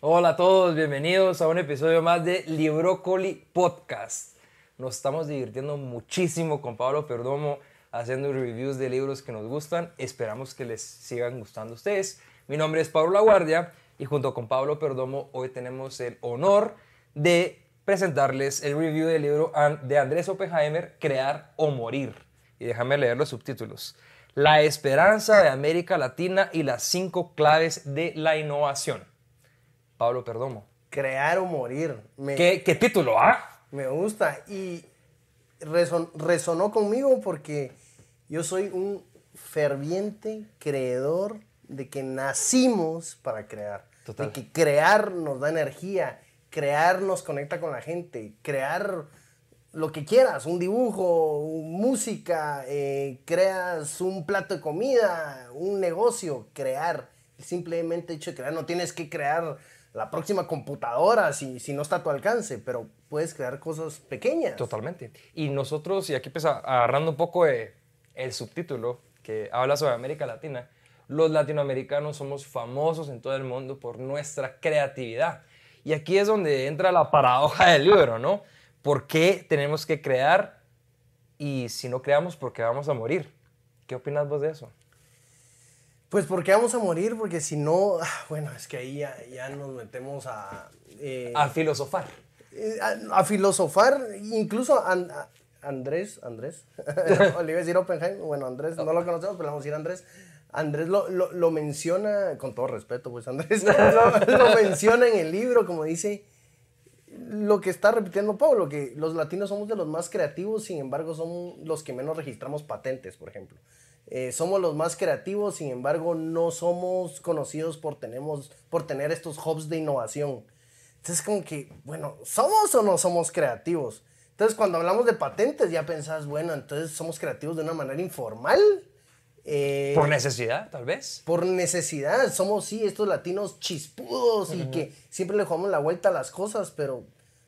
Hola a todos, bienvenidos a un episodio más de Librócoli Podcast. Nos estamos divirtiendo muchísimo con Pablo Perdomo haciendo reviews de libros que nos gustan. Esperamos que les sigan gustando a ustedes. Mi nombre es Pablo Laguardia y junto con Pablo Perdomo hoy tenemos el honor de presentarles el review del libro de Andrés Oppenheimer, Crear o Morir. Y déjame leer los subtítulos. La esperanza de América Latina y las cinco claves de la innovación. Pablo Perdomo. Crear o morir. ¿Qué, título, ah? Me gusta y resonó conmigo porque yo soy un ferviente creedor de que nacimos para crear. De que crear nos da energía, crear nos conecta con la gente, crear lo que quieras, un dibujo, música, eh, creas un plato de comida, un negocio, crear. Simplemente hecho de crear, no tienes que crear la próxima computadora si, si no está a tu alcance, pero puedes crear cosas pequeñas. Totalmente. Y nosotros, y aquí empieza agarrando un poco el subtítulo que habla sobre América Latina, los latinoamericanos somos famosos en todo el mundo por nuestra creatividad. Y aquí es donde entra la paradoja del libro, ¿no? ¿Por qué tenemos que crear y si no creamos, por qué vamos a morir? ¿Qué opinas vos de eso? Pues porque vamos a morir, porque si no, bueno, es que ahí ya, nos metemos a... Eh, a filosofar. Eh, a, filosofar, incluso Andrés, Andrés, le iba a decir Oppenheim, bueno, Andrés, no lo conocemos, pero le vamos a decir Andrés. Andrés lo, lo, menciona, con todo respeto, pues Andrés lo, menciona en el libro, como dice, lo que está repitiendo Pablo, que los latinos somos de los más creativos, sin embargo, somos los que menos registramos patentes, por ejemplo. Eh, somos los más creativos, sin embargo, no somos conocidos por, tenemos, por tener estos hubs de innovación. Entonces, como que, bueno, ¿somos o no somos creativos? Entonces, cuando hablamos de patentes, ya pensás, bueno, entonces somos creativos de una manera informal. Eh, por necesidad, tal vez. Por necesidad. Somos, sí, estos latinos chispudos y que siempre le jugamos la vuelta a las cosas, pero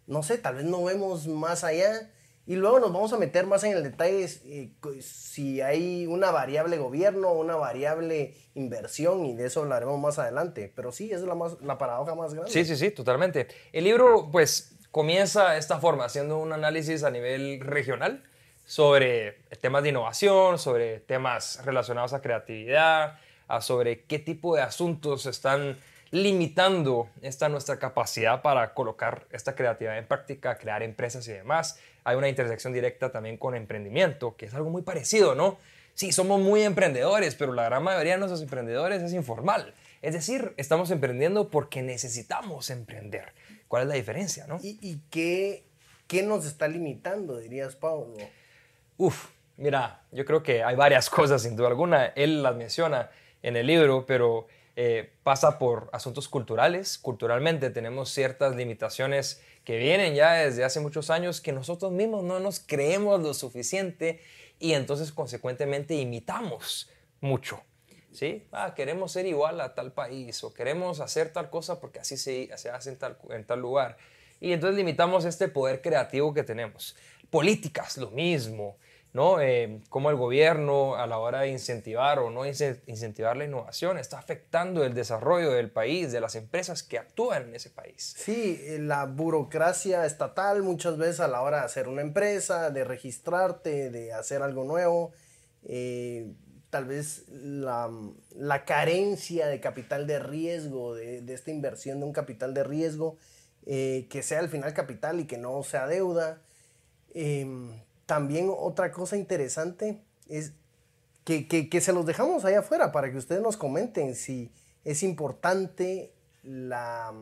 no sé, tal vez no vemos más allá. Y luego nos vamos a meter más en el detalle eh, si hay una variable gobierno, una variable inversión, y de eso hablaremos más adelante. Pero sí, esa es la, más, la paradoja más grande. Sí, sí, sí, totalmente. El libro, pues, comienza de esta forma, haciendo un análisis a nivel regional sobre temas de innovación, sobre temas relacionados a creatividad, sobre qué tipo de asuntos están limitando esta nuestra capacidad para colocar esta creatividad en práctica, crear empresas y demás. Hay una intersección directa también con emprendimiento, que es algo muy parecido, ¿no? Sí, somos muy emprendedores, pero la gran mayoría de nuestros emprendedores es informal. Es decir, estamos emprendiendo porque necesitamos emprender. ¿Cuál es la diferencia, no? ¿Y, qué, qué, nos está limitando, dirías, Pablo? Uf, mira, yo creo que hay varias cosas, sin duda alguna. Él las menciona en el libro, pero eh, pasa por asuntos culturales. Culturalmente tenemos ciertas limitaciones que vienen ya desde hace muchos años que nosotros mismos no nos creemos lo suficiente y entonces consecuentemente imitamos mucho. ¿sí? Ah, queremos ser igual a tal país o queremos hacer tal cosa porque así se, se hace en tal, en tal lugar. Y entonces limitamos este poder creativo que tenemos. Políticas, lo mismo, ¿no? Eh, como el gobierno a la hora de incentivar o no incentivar la innovación está afectando el desarrollo del país, de las empresas que actúan en ese país. Sí, eh, la burocracia estatal muchas veces a la hora de hacer una empresa, de registrarte, de hacer algo nuevo, eh, tal vez la, carencia de capital de riesgo, de, esta inversión de un capital de riesgo, eh, que sea al final capital y que no sea deuda. Em, también otra cosa interesante es que, se los dejamos ahí afuera para que ustedes nos comenten si es importante la,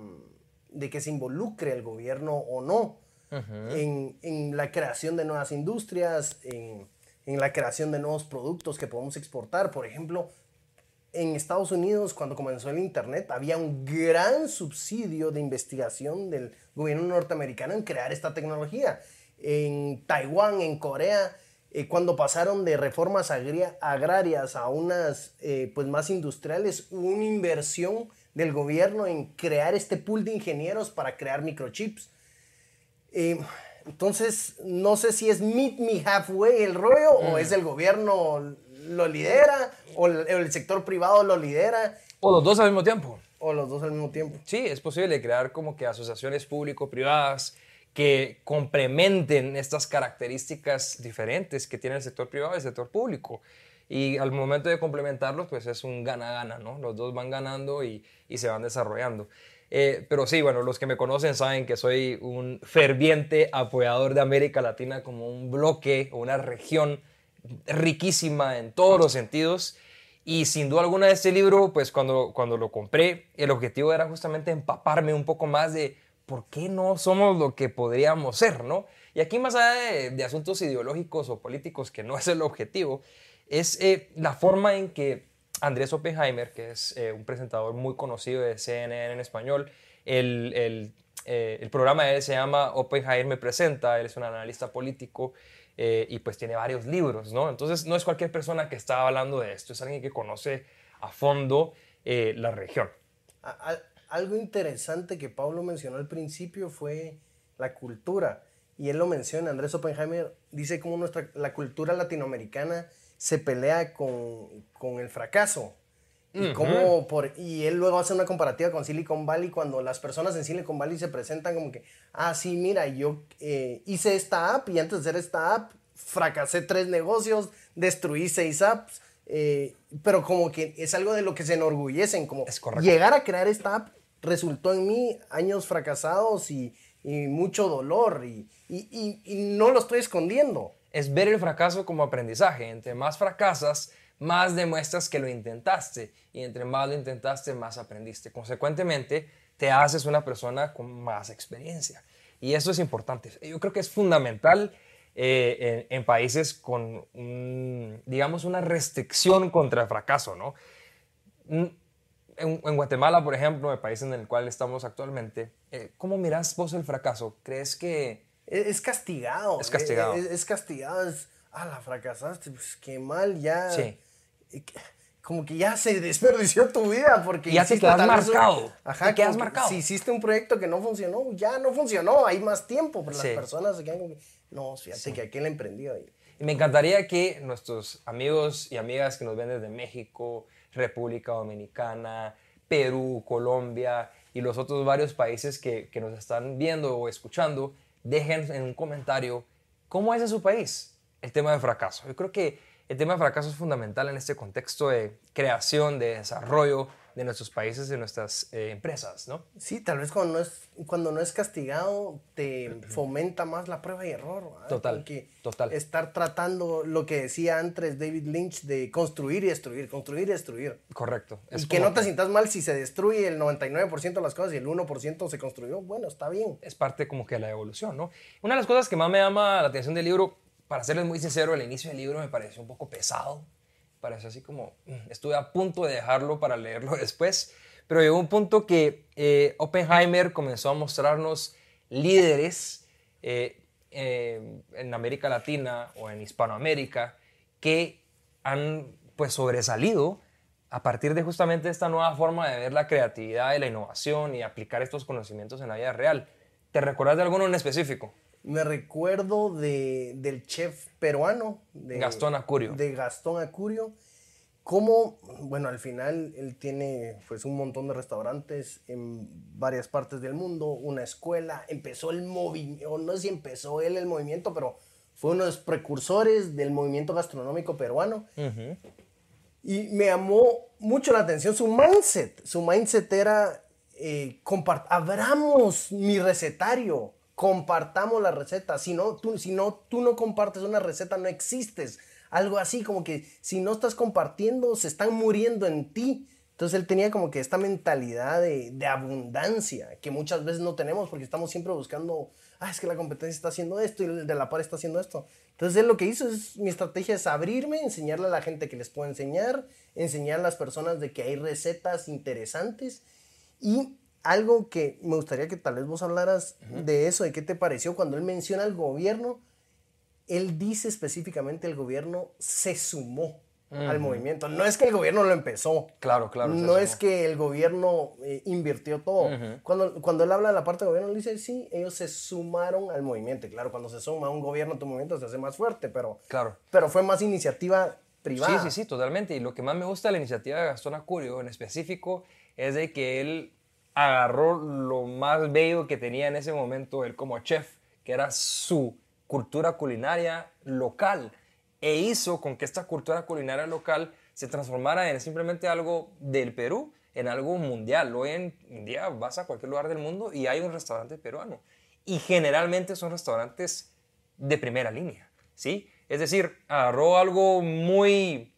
de que se involucre el gobierno o no en, en, la creación de nuevas industrias, en en la creación de nuevos productos que podemos exportar. Por ejemplo, en Estados Unidos, cuando comenzó el Internet, había un gran subsidio de investigación del gobierno norteamericano en crear esta tecnología. En Taiwán, en Corea, eh, cuando pasaron de reformas agrarias a unas eh, pues más industriales, hubo una inversión del gobierno en crear este pool de ingenieros para crear microchips. Eh, Entonces, no sé si es meet me halfway el rollo o Mm. es el gobierno lo lidera o el, el sector privado lo lidera O los dos al mismo tiempo. o los dos al mismo tiempo. Sí, es posible crear como que asociaciones público-privadas que complementen estas características diferentes que tiene el sector privado y el sector público. Y al momento de complementarlos, pues es un gana-gana, ¿no? Los dos van ganando y, y se van desarrollando. Eh, pero sí, bueno, los que me conocen saben que soy un ferviente apoyador de América Latina como un bloque o una región riquísima en todos los sentidos. Y sin duda alguna este libro, pues cuando, cuando lo compré, el objetivo era justamente empaparme un poco más de por qué no somos lo que podríamos ser, ¿no? Y aquí más allá de, de asuntos ideológicos o políticos, que no es el objetivo, es eh, la forma en que Andrés Oppenheimer, que es eh, un presentador muy conocido de CNN en español, el, el, eh, el programa de él se llama Oppenheimer me presenta, él es un analista político eh, y pues tiene varios libros, ¿no? Entonces no es cualquier persona que está hablando de esto, es alguien que conoce a fondo eh, la región. A- a- algo interesante que Pablo mencionó al principio fue la cultura. Y él lo menciona, Andrés Oppenheimer dice cómo nuestra, la cultura latinoamericana se pelea con, con el fracaso. Y, cómo por, y él luego hace una comparativa con Silicon Valley cuando las personas en Silicon Valley se presentan como que, ah, sí, mira, yo eh, hice esta app y antes de hacer esta app fracasé tres negocios, destruí seis apps, eh, pero como que es algo de lo que se enorgullecen, como Es llegar a crear esta app resultó en mí años fracasados y, mucho dolor y, no lo estoy escondiendo. es ver el fracaso como aprendizaje. Entre más fracasas, más demuestras que lo intentaste. Y entre más lo intentaste, más aprendiste. Consecuentemente, te haces una persona con más experiencia. Y eso es importante. Yo creo que es fundamental eh, en, países con, digamos, una restricción contra el fracaso, ¿no? En, en Guatemala, por ejemplo, el país en el cual estamos actualmente, eh, ¿cómo miras vos el fracaso? ¿Crees que Es, es castigado. Es castigado. Es, es castigado. Es, ah, la fracasaste, pues qué mal, ya. Sí. eh, Como que ya se desperdició tu vida porque Ya te quedas marcado, Ajá, te quedas marcado. Si hiciste un proyecto que no funcionó, ya no funcionó, hay más tiempo, pero Sí. las personas se quedan como que, no, fíjate que aquel emprendió ahí. Y me encantaría que nuestros amigos y amigas que nos ven desde México, República Dominicana, Perú, Colombia y los otros varios países que, que nos están viendo o escuchando, dejen en un comentario cómo es en su país el tema del fracaso. Yo creo que el tema del fracaso es fundamental en este contexto de creación, de desarrollo de nuestros países, de nuestras eh, empresas, ¿no? Sí, tal vez cuando no es, cuando no es castigado te fomenta más la prueba y error. ¿verdad? Total, Como que total. Estar tratando lo que decía antes David Lynch de construir y destruir, construir y destruir. Correcto. Y que no te sientas mal si se destruye el 99% de las cosas y el 1% se construyó. Bueno, está bien. es parte como que de la evolución, ¿no? Una de las cosas que más me llama la atención del libro, para serles muy sincero, el inicio del libro me pareció un poco pesado. Pareció así como, mm, estuve a punto de dejarlo para leerlo después, pero llegó un punto que eh, Oppenheimer comenzó a mostrarnos líderes eh, eh, en América Latina o en Hispanoamérica que han pues sobresalido a partir de justamente esta nueva forma de ver la creatividad y la innovación y aplicar estos conocimientos en la vida real. ¿Te recuerdas de alguno en específico? Me recuerdo de, del chef peruano. De, Gastón Acurio. De Gastón Acurio. Cómo, bueno, al final él tiene pues un montón de restaurantes en varias partes del mundo, una escuela, empezó el movimiento, no sé si empezó él el movimiento, pero fue uno de los precursores del movimiento gastronómico peruano. Y me llamó mucho la atención su mindset. Su mindset era, eh, abramos mi recetario, compartamos la receta. Si no, tú, si no, tú no compartes una receta, no existes. Algo así como que si no estás compartiendo, se están muriendo en ti. Entonces él tenía como que esta mentalidad de, de abundancia que muchas veces no tenemos porque estamos siempre buscando, ah, es que la competencia está haciendo esto y el de la par está haciendo esto. Entonces él lo que hizo es, mi estrategia es abrirme, enseñarle a la gente que les puedo enseñar, enseñar a las personas de que hay recetas interesantes y algo que me gustaría que tal vez vos hablaras de eso, de qué te pareció cuando él menciona al gobierno, él dice específicamente el gobierno se sumó. al movimiento. No es que el gobierno lo empezó. Claro, claro. No es que el gobierno eh, invirtió todo. cuando, cuando él habla de la parte del gobierno, él dice, sí, ellos se sumaron al movimiento. Claro, cuando se suma un gobierno, tu movimiento se hace más fuerte, pero, claro. pero fue más iniciativa privada. Sí, sí, sí, totalmente. Y lo que más me gusta de la iniciativa de Gastón Acurio en específico es de que él agarró lo más bello que tenía en ese momento él como chef, que era su cultura culinaria local e hizo con que esta cultura culinaria local se transformara en simplemente algo del Perú, en algo mundial. Hoy en día vas a cualquier lugar del mundo y hay un restaurante peruano. Y generalmente son restaurantes de primera línea, ¿sí? Es decir, agarró algo muy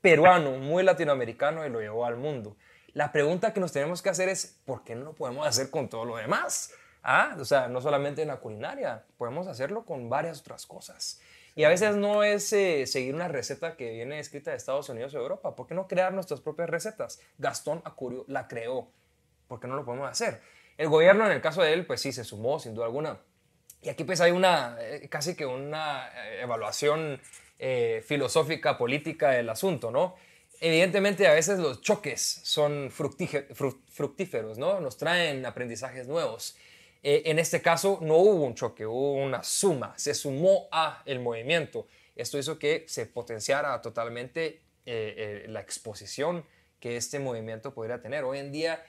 peruano, muy latinoamericano y lo llevó al mundo. La pregunta que nos tenemos que hacer es, ¿por qué no lo podemos hacer con todo lo demás? Ah, o sea, no solamente en la culinaria, podemos hacerlo con varias otras cosas. Y a veces no es eh, seguir una receta que viene escrita de Estados Unidos o Europa. ¿Por qué no crear nuestras propias recetas? Gastón Acurio la creó. ¿Por qué no lo podemos hacer? El gobierno, en el caso de él, pues sí, se sumó, sin duda alguna. Y aquí pues hay una, eh, casi que una eh, evaluación filosófica, política del asunto, ¿no? Evidentemente a veces los choques son fructíferos, ¿no? Nos traen aprendizajes nuevos. Eh, en este caso no hubo un choque, hubo una suma, se sumó a el movimiento. Esto hizo que se potenciara totalmente eh, eh, la exposición que este movimiento podría tener. Hoy en día,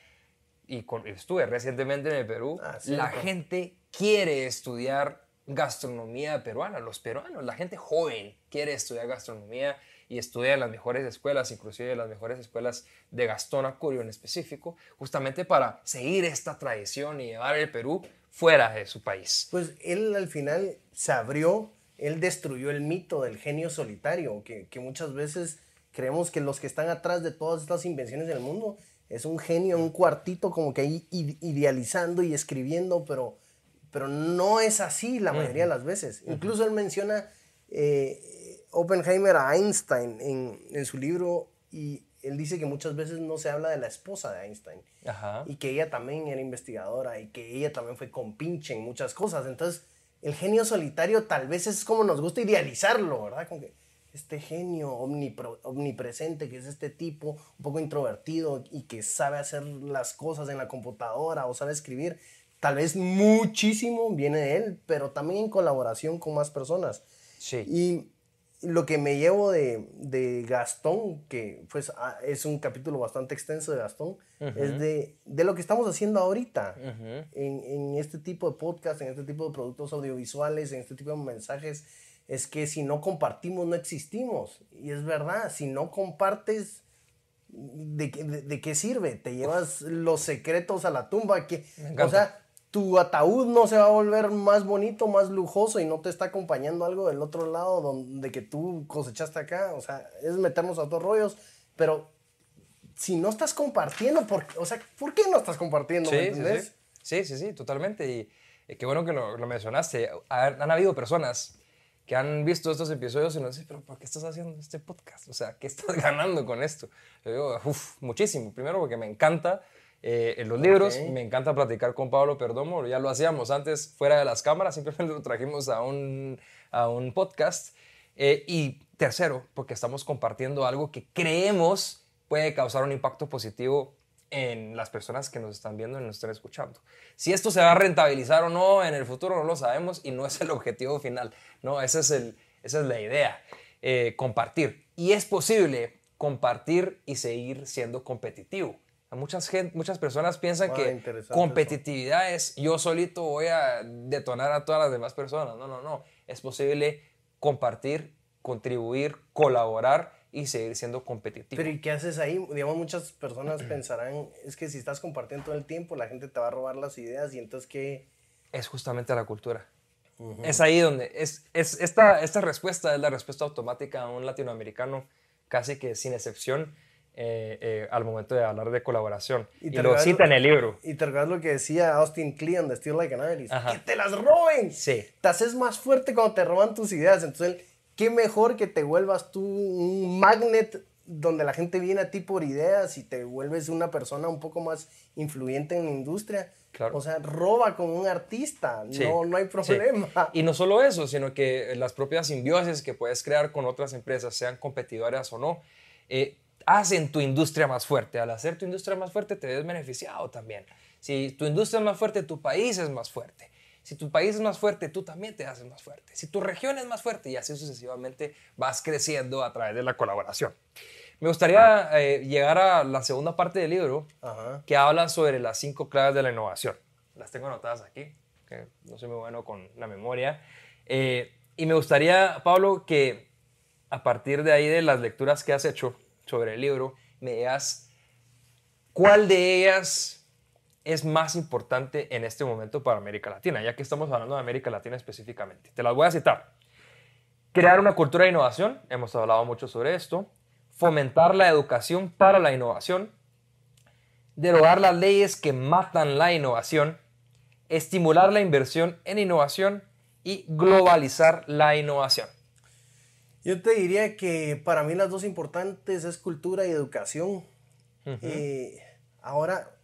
y estuve recientemente en el Perú, ah, la gente quiere estudiar gastronomía peruana, los peruanos, la gente joven quiere estudiar gastronomía y estudia en las mejores escuelas, inclusive las mejores escuelas de Gastón Acurio en específico, justamente para seguir esta tradición y llevar el Perú fuera de su país. Pues él al final se abrió, él destruyó el mito del genio solitario, que, que muchas veces creemos que los que están atrás de todas estas invenciones del mundo es un genio, un cuartito como que ahí idealizando y escribiendo, pero, pero no es así la mayoría de las veces. Incluso él menciona eh, Oppenheimer a Einstein en, su libro y él dice que muchas veces no se habla de la esposa de Einstein y que ella también era investigadora y que ella también fue compinche en muchas cosas. Entonces, el genio solitario tal vez es como nos gusta idealizarlo, ¿verdad? Como que este genio omnipresente que es este tipo, un poco introvertido y que sabe hacer las cosas en la computadora o sabe escribir, tal vez muchísimo viene de él, pero también en colaboración con más personas. Sí. Y lo que me llevo de, de Gastón, que pues ah, es un capítulo bastante extenso de Gastón, es de, de, lo que estamos haciendo ahorita en, en, este tipo de podcast, en este tipo de productos audiovisuales, en este tipo de mensajes, es que si no compartimos no existimos. Y es verdad, si no compartes, ¿de, de, de qué sirve? Te llevas los secretos a la tumba. Que, o sea, tu ataúd no se va a volver más bonito, más lujoso y no te está acompañando algo del otro lado donde que tú cosechaste acá. O sea, es meternos a otros rollos, pero si no estás compartiendo, ¿por, o sea, ¿por qué no estás compartiendo? Sí, sí, sí, sí, totalmente. Y eh, qué bueno que lo, mencionaste. Han, habido personas que han visto estos episodios y nos dicen, pero ¿por qué estás haciendo este podcast? O sea, ¿qué estás ganando con esto? Yo digo, uff, muchísimo. Primero porque me encanta eh, en los libros. Me encanta platicar con Pablo Perdomo, ya lo hacíamos antes fuera de las cámaras, simplemente lo trajimos a un, a un podcast. Eh, y tercero, porque estamos compartiendo algo que creemos puede causar un impacto positivo en las personas que nos están viendo y nos están escuchando. Si esto se va a rentabilizar o no en el futuro no lo sabemos y no es el objetivo final, no, ese es el, esa es la idea, eh, compartir. Y es posible compartir y seguir siendo competitivo. Muchas, gente, muchas personas piensan ah, que competitividad es yo solito voy a detonar a todas las demás personas. No, no, no. Es posible compartir, contribuir, colaborar y seguir siendo competitivo. Pero ¿y qué haces ahí? Digamos, muchas personas pensarán, es que si estás compartiendo todo el tiempo, la gente te va a robar las ideas y entonces ¿qué? Es justamente la cultura. Es ahí donde, es, es, esta, esta respuesta es la respuesta automática a un latinoamericano casi que sin excepción eh, eh, al momento de hablar de colaboración. Y, lo cita en el libro. Y te recuerdas lo que decía Austin Kleon de Steel Like an Artist. ¡Que te las roben! Sí. Te haces más fuerte cuando te roban tus ideas. Entonces, ¿qué mejor que te vuelvas tú un magnet donde la gente viene a ti por ideas y te vuelves una persona un poco más influyente en la industria. O sea, roba como un artista, no, no hay problema. Y no solo eso, sino que las propias simbiosis que puedes crear con otras empresas, sean competidoras o no, eh, hacen tu industria más fuerte. Al hacer tu industria más fuerte, te ves beneficiado también. Si tu industria es más fuerte, tu país es más fuerte. Si tu país es más fuerte, tú también te haces más fuerte. Si tu región es más fuerte y así sucesivamente vas creciendo a través de la colaboración. Me gustaría eh, llegar a la segunda parte del libro que habla sobre las cinco claves de la innovación. Las tengo anotadas aquí, que no soy muy bueno con la memoria. Eh, y me gustaría, Pablo, que a partir de ahí de las lecturas que has hecho sobre el libro, me digas cuál de ellas es más importante en este momento para América Latina, ya que estamos hablando de América Latina específicamente. Te las voy a citar. Crear una cultura de innovación, hemos hablado mucho sobre esto. Fomentar la educación para la innovación. Derogar las leyes que matan la innovación. Estimular la inversión en innovación y globalizar la innovación. Yo te diría que para mí las dos importantes es cultura y educación. Eh, ahora,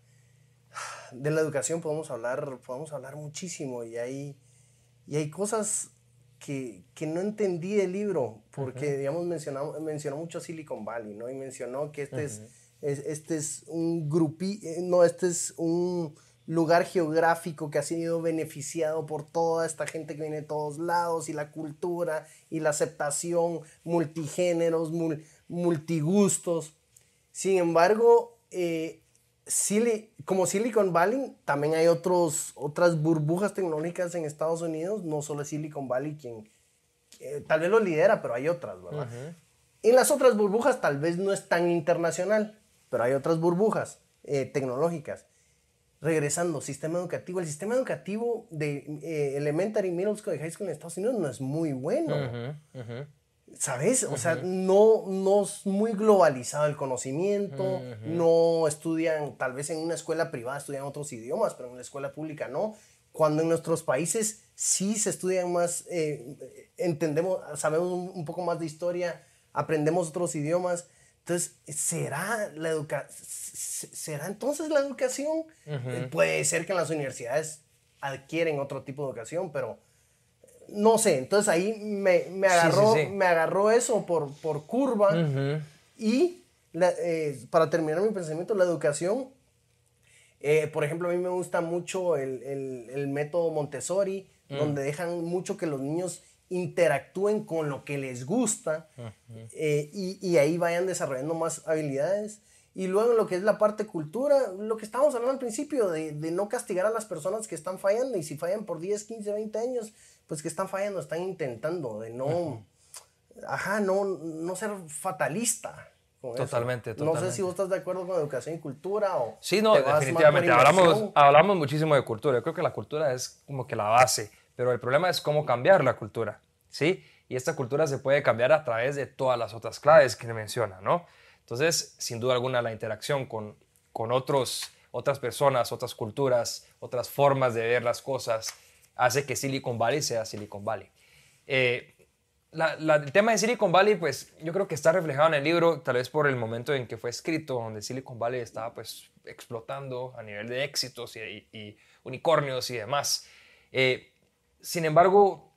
de la educación podemos hablar, podemos hablar muchísimo y hay, y hay cosas que, que no entendí del libro, porque, digamos, mencionó, mencionó mucho Silicon Valley, ¿no? Y mencionó que este, es, este es un grupi, eh, no, este es un lugar geográfico que ha sido beneficiado por toda esta gente que viene de todos lados y la cultura y la aceptación, multigéneros, multigustos. Sin embargo, eh, como Silicon Valley, también hay otros, otras burbujas tecnológicas en Estados Unidos, no solo Silicon Valley quien tal vez lo lidera, pero hay otras, ¿verdad? En las otras burbujas tal vez no es tan internacional, pero hay otras burbujas eh, tecnológicas. Regresando, sistema educativo. El sistema educativo de eh, elementary, middle school y high school en Estados Unidos no es muy bueno. ¿Sabes? O sea, no, no es muy globalizado el conocimiento, no estudian, tal vez en una escuela privada estudian otros idiomas, pero en la escuela pública no. Cuando en nuestros países sí se estudian más, eh, entendemos, sabemos un, poco más de historia, aprendemos otros idiomas. Entonces, ¿será, la educa ¿será entonces la educación? Eh, puede ser que en las universidades adquieren otro tipo de educación, pero no sé, entonces ahí me, me agarró, Me agarró eso por, por curva. Y eh, para terminar mi pensamiento, la educación, eh, por ejemplo, a mí me gusta mucho el, el, el método Montessori, mm. donde dejan mucho que los niños interactúen con lo que les gusta eh, y, y, ahí vayan desarrollando más habilidades. Y luego lo que es la parte cultura, lo que estábamos hablando al principio, de, de, no castigar a las personas que están fallando y si fallan por 10, 15, 20 años, pues que están fallando, están intentando de no, ajá, no, no ser fatalista. totalmente, totalmente. No sé si vos estás de acuerdo con educación y cultura o... Sí, no, definitivamente. Hablamos, hablamos muchísimo de cultura. Yo creo que la cultura es como que la base, pero el problema es cómo cambiar la cultura, ¿sí? Y esta cultura se puede cambiar a través de todas las otras claves que menciona, ¿no? Entonces, sin duda alguna, la interacción con, con otros, otras personas, otras culturas, otras formas de ver las cosas, hace que Silicon Valley sea Silicon Valley. Eh, el tema de Silicon Valley, pues yo creo que está reflejado en el libro, tal vez por el momento en que fue escrito, donde Silicon Valley estaba pues explotando a nivel de éxitos y, unicornios y demás. Eh, sin embargo,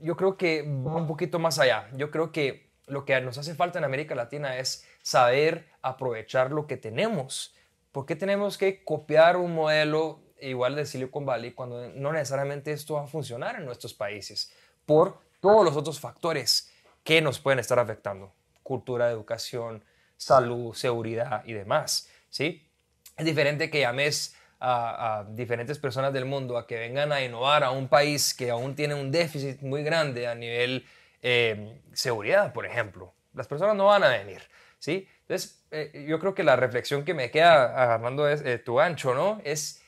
yo creo que va un poquito más allá. Yo creo que lo que nos hace falta en América Latina es saber aprovechar lo que tenemos. ¿Por qué tenemos que copiar un modelo igual de Silicon Valley cuando no necesariamente esto va a funcionar en nuestros países por todos los otros factores que nos pueden estar afectando. Cultura, educación, salud, seguridad y demás. ¿sí? Es diferente que llames a, diferentes personas del mundo a que vengan a innovar a un país que aún tiene un déficit muy grande a nivel eh, seguridad, por ejemplo. Las personas no van a venir. ¿sí? Entonces, eh, yo creo que la reflexión que me queda agarrando es, eh, tu ancho, ¿no? Es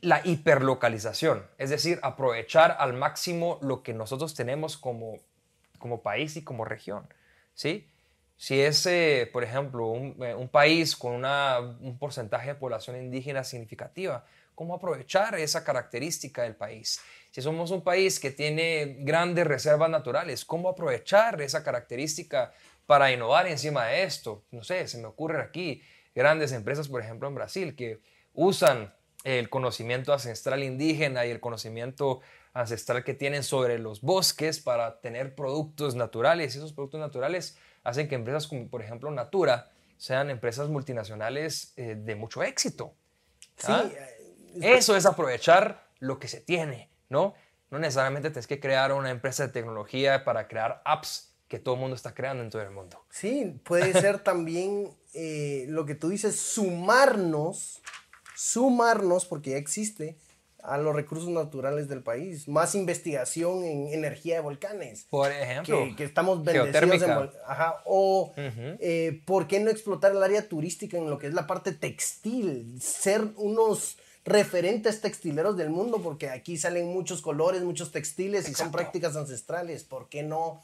la hiperlocalización, es decir, aprovechar al máximo lo que nosotros tenemos como, como país y como región. ¿sí? Si es, por ejemplo, un, eh, un, país con una, un porcentaje de población indígena significativa, cómo aprovechar esa característica del país. Si somos un país que tiene grandes reservas naturales, ¿cómo aprovechar esa característica para innovar encima de esto? No sé, se me ocurren aquí grandes empresas, por ejemplo, en Brasil, que usan el conocimiento ancestral indígena y el conocimiento ancestral que tienen sobre los bosques para tener productos naturales. Y esos productos naturales hacen que empresas como, por ejemplo, Natura, sean empresas multinacionales eh, de mucho éxito. ¿Ah? Eso es aprovechar lo que se tiene, ¿no? No necesariamente tienes que crear una empresa de tecnología para crear apps que todo el mundo está creando en todo el mundo. Sí, puede ser también eh, lo que tú dices, sumarnos, sumarnos, porque ya existe, a los recursos naturales del país. Más investigación en energía de volcanes. Por ejemplo. Que, estamos bendecidos en Ajá. O, eh, ¿por qué no explotar el área turística en lo que es la parte textil? Ser unos referentes textileros del mundo, porque aquí salen muchos colores, muchos textiles y son prácticas ancestrales. ¿Por qué no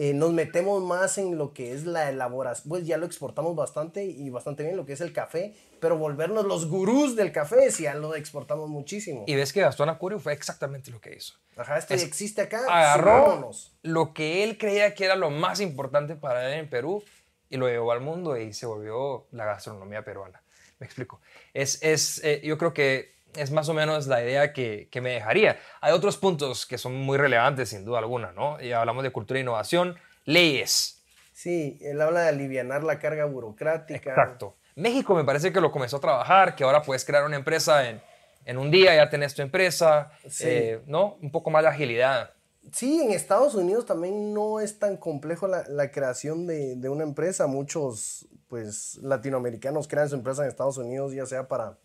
eh, nos metemos más en lo que es la elaboración, pues ya lo exportamos bastante y bastante bien lo que es el café, pero volvernos los gurús del café, si ya lo exportamos muchísimo. Y ves que Gastón Acurio fue exactamente lo que hizo. Ajá, esto existe acá. Agarró lo que él creía que era lo más importante para él en Perú y lo llevó al mundo y se volvió la gastronomía peruana. Me explico. Es, es eh, yo creo que es más o menos la idea que, me dejaría. Hay otros puntos que son muy relevantes, sin duda alguna, ¿no? Y hablamos de cultura e innovación, leyes. Sí, él habla de aliviar la carga burocrática. Exacto. México me parece que lo comenzó a trabajar, que ahora puedes crear una empresa en, un día, ya tenés tu empresa, eh, ¿no? Un poco más de agilidad. Sí, en Estados Unidos también no es tan complejo la, creación de, de, una empresa. Muchos, pues, latinoamericanos crean su empresa en Estados Unidos, ya sea para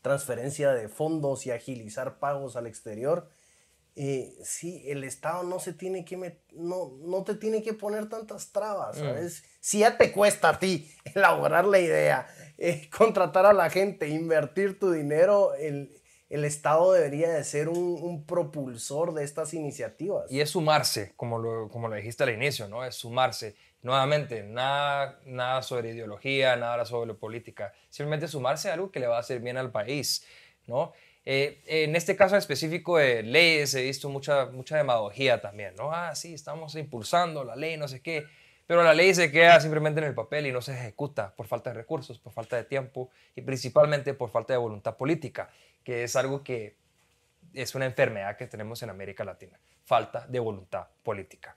transferencia de fondos y agilizar pagos al exterior. Eh, sí, el Estado no se tiene que no, no te tiene que poner tantas trabas, mm. ¿sabes? Si ya te cuesta a ti elaborar la idea, eh, contratar a la gente, invertir tu dinero, el, el Estado debería de ser un, propulsor de estas iniciativas. Y es sumarse, como lo, como lo dijiste al inicio, ¿no? Es sumarse. Nuevamente, nada, nada sobre ideología, nada sobre política. Simplemente sumarse a algo que le va a hacer bien al país, ¿no? Eh, en este caso específico de leyes he visto mucha, mucha demagogía también, ¿no? Ah, sí, estamos impulsando la ley, no sé qué, pero la ley se queda simplemente en el papel y no se ejecuta por falta de recursos, por falta de tiempo y principalmente por falta de voluntad política, que es algo que es una enfermedad que tenemos en América Latina, falta de voluntad política.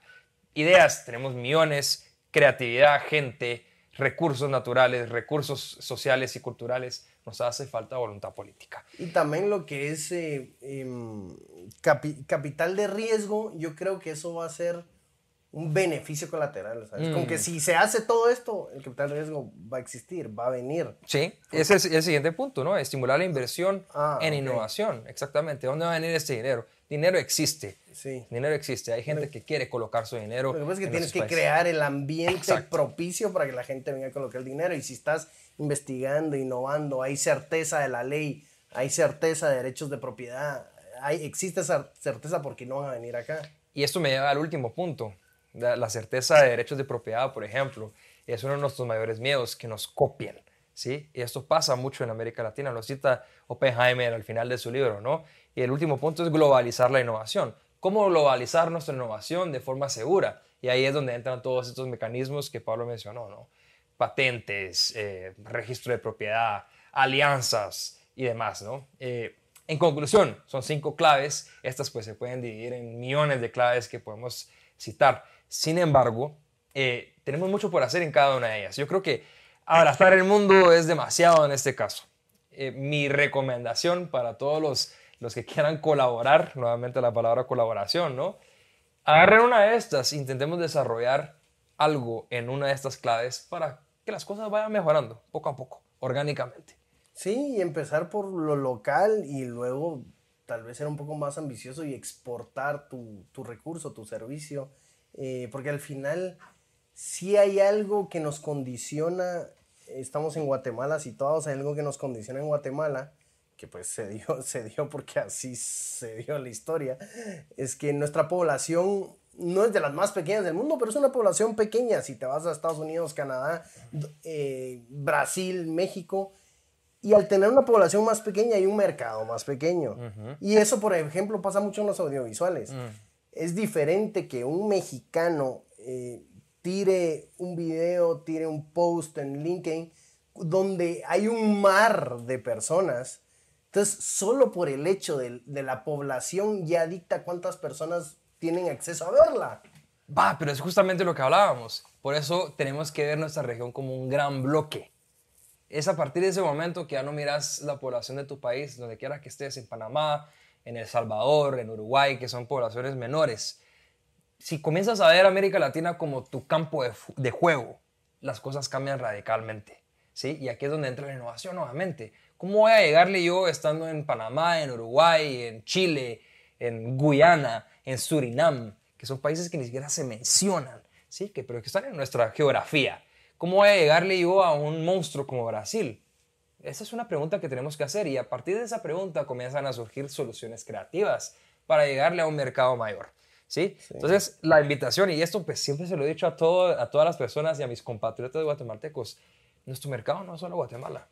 Ideas, tenemos millones, creatividad, gente, recursos naturales, recursos sociales y culturales, nos hace falta voluntad política. Y también lo que es eh, em, capital de riesgo, yo creo que eso va a ser un beneficio colateral, ¿sabes? Como que mm. si se hace todo esto, el capital de riesgo va a existir, va a venir. Sí, ese es el siguiente punto, ¿no? Estimular la inversión ah, en innovación, exactamente. ¿Dónde va a venir este dinero? Dinero existe. Sí. Dinero existe. Hay gente que quiere colocar su dinero. Lo que pasa es que tienes que crear el ambiente propicio para que la gente venga a colocar el dinero. Y si estás investigando, innovando, hay certeza de la ley, hay certeza de derechos de propiedad, hay, existe esa certeza porque no van a venir acá. Y esto me lleva al último punto la certeza de derechos de propiedad, por ejemplo, es uno de nuestros mayores miedos, que nos copien. ¿Sí? Y esto pasa mucho en América Latina, lo cita Oppenheimer al final de su libro, ¿no? Y el último punto es globalizar la innovación. ¿Cómo globalizar nuestra innovación de forma segura? Y ahí es donde entran todos estos mecanismos que Pablo mencionó, ¿no? Patentes, eh, registro de propiedad, alianzas y demás, ¿no? Eh, en conclusión, son cinco claves. Estas pues se pueden dividir en millones de claves que podemos citar. Sin embargo, eh, tenemos mucho por hacer en cada una de ellas. Yo creo que abrazar el mundo es demasiado en este caso. Eh, mi recomendación para todos los, los que quieran colaborar, nuevamente la palabra colaboración, ¿no? Agarren una de estas, intentemos desarrollar algo en una de estas claves para que las cosas vayan mejorando poco a poco, orgánicamente. Sí, y empezar por lo local y luego tal vez ser un poco más ambicioso y exportar tu, tu recurso, tu servicio eh, porque al final si hay algo que nos condiciona, estamos en Guatemala situados, hay algo que nos condiciona en Guatemala, que pues se dio, se dio porque así se dio la historia, es que nuestra población no es de las más pequeñas del mundo, pero es una población pequeña. Si te vas a Estados Unidos, Canadá, eh, Brasil, México, Y al tener una población más pequeña hay un mercado más pequeño. Y eso, por ejemplo, pasa mucho en los audiovisuales. Mm. Es diferente que un mexicano eh, tire un video, tire un post en LinkedIn donde hay un mar de personas. Entonces, solo por el hecho de, la población ya dicta cuántas personas tienen acceso a verla. Va, pero es justamente lo que hablábamos. Por eso tenemos que ver nuestra región como un gran bloque. Es a partir de ese momento que ya no miras la población de tu país, donde quiera que estés, en Panamá, en El Salvador, en Uruguay, que son poblaciones menores. Si comienzas a ver América Latina como tu campo de, juego, las cosas cambian radicalmente. ¿sí? Y aquí es donde entra la innovación nuevamente. ¿Cómo voy a llegarle yo estando en Panamá, en Uruguay, en Chile, en Guyana, en Surinam, que son países que ni siquiera se mencionan, ¿sí? que, pero que están en nuestra geografía? ¿Cómo voy a llegarle yo a un monstruo como Brasil? Esa es una pregunta que tenemos que hacer y a partir de esa pregunta comienzan a surgir soluciones creativas para llegarle a un mercado mayor. ¿Sí? Entonces, la invitación, y esto pues siempre se lo he dicho a, todo, a todas las personas y a mis compatriotas guatemaltecos, nuestro mercado no es solo Guatemala.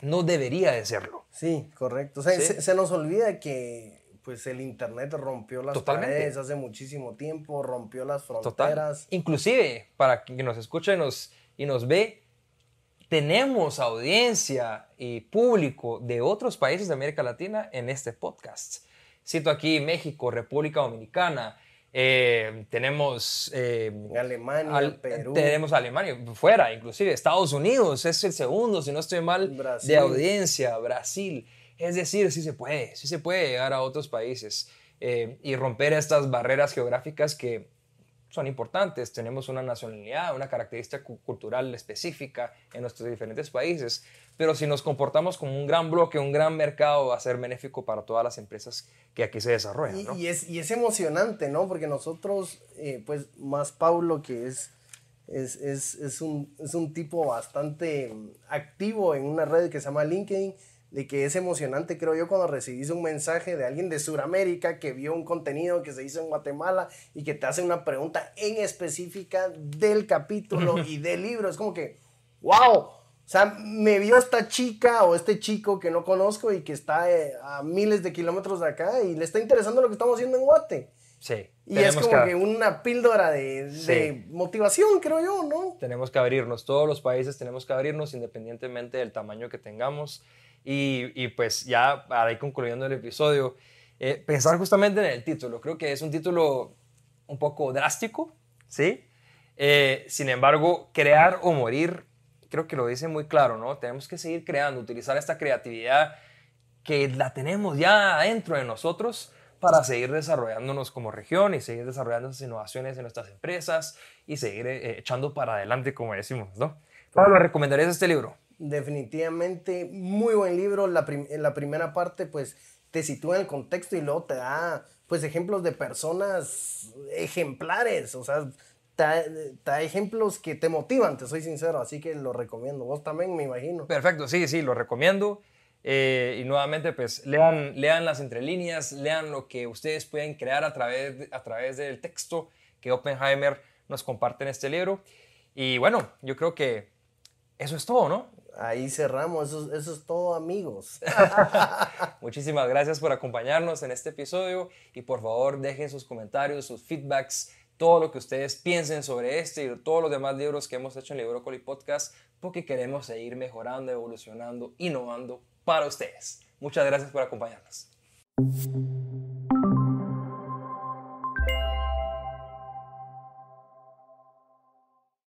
No debería de serlo. Sí, correcto. O sea, Sí. Se, se nos olvida que pues el internet rompió las Totalmente. paredes hace muchísimo tiempo, rompió las Total. fronteras. Inclusive, para quien nos escucha y nos, y nos ve, tenemos audiencia y público de otros países de América Latina en este podcast. Cito aquí México, República Dominicana, eh, tenemos... eh, Alemania, al- Perú. Tenemos Alemania, fuera, inclusive Estados Unidos es el segundo, si no estoy mal, Brasil. de audiencia, Brasil. Es decir, sí se puede, sí se puede llegar a otros países eh, y romper estas barreras geográficas que son importantes. Tenemos una nacionalidad, una característica cu- cultural específica en nuestros diferentes países, pero si nos comportamos como un gran bloque, un gran mercado, va a ser benéfico para todas las empresas que aquí se desarrollan. Y, ¿no? y es, y es emocionante, ¿no? Porque nosotros, eh, pues más Paulo, que es, es, es, es un, es un tipo bastante mm, activo en una red que se llama LinkedIn, de que es emocionante, creo yo, cuando recibís un mensaje de alguien de Sudamérica que vio un contenido que se hizo en Guatemala y que te hace una pregunta en específica del capítulo y del libro. Es como que, wow, o sea, me vio esta chica o este chico que no conozco y que está eh, a miles de kilómetros de acá y le está interesando lo que estamos haciendo en Guate. Sí. Y es como que, una píldora de, motivación, creo yo, ¿no? tenemos que abrirnos, todos los países tenemos que abrirnos independientemente del tamaño que tengamos. Y, pues ya para ir concluyendo el episodio, eh, pensar justamente en el título. Creo que es un título un poco drástico, ¿sí? Eh, sin embargo, crear o morir, creo que lo dice muy claro, ¿no? Tenemos que seguir creando, utilizar esta creatividad que la tenemos ya adentro de nosotros para seguir desarrollándonos como región y seguir desarrollando esas innovaciones en nuestras empresas y seguir eh, echando para adelante, como decimos, ¿no? Pablo, ¿recomendarías este libro? Definitivamente, muy buen libro. La, prim- la primera parte, pues, te sitúa en el contexto y luego te da, pues, ejemplos de personas ejemplares. O sea, te da, ejemplos que te motivan, te soy sincero. Así que lo recomiendo. Vos también, me imagino. Perfecto, sí, sí, lo recomiendo. Eh, y nuevamente, pues, lean, lean las entrelíneas, lean lo que ustedes pueden crear a través, a través del texto que Oppenheimer nos comparte en este libro. Y bueno, yo creo que eso es todo, ¿no? Ahí cerramos. Eso, es todo, amigos. Muchísimas gracias por acompañarnos en este episodio y por favor dejen sus comentarios, sus feedbacks, todo lo que ustedes piensen sobre este y todos los demás libros que hemos hecho en Librocoli Podcast porque queremos seguir mejorando, evolucionando, innovando para ustedes. Muchas gracias por acompañarnos.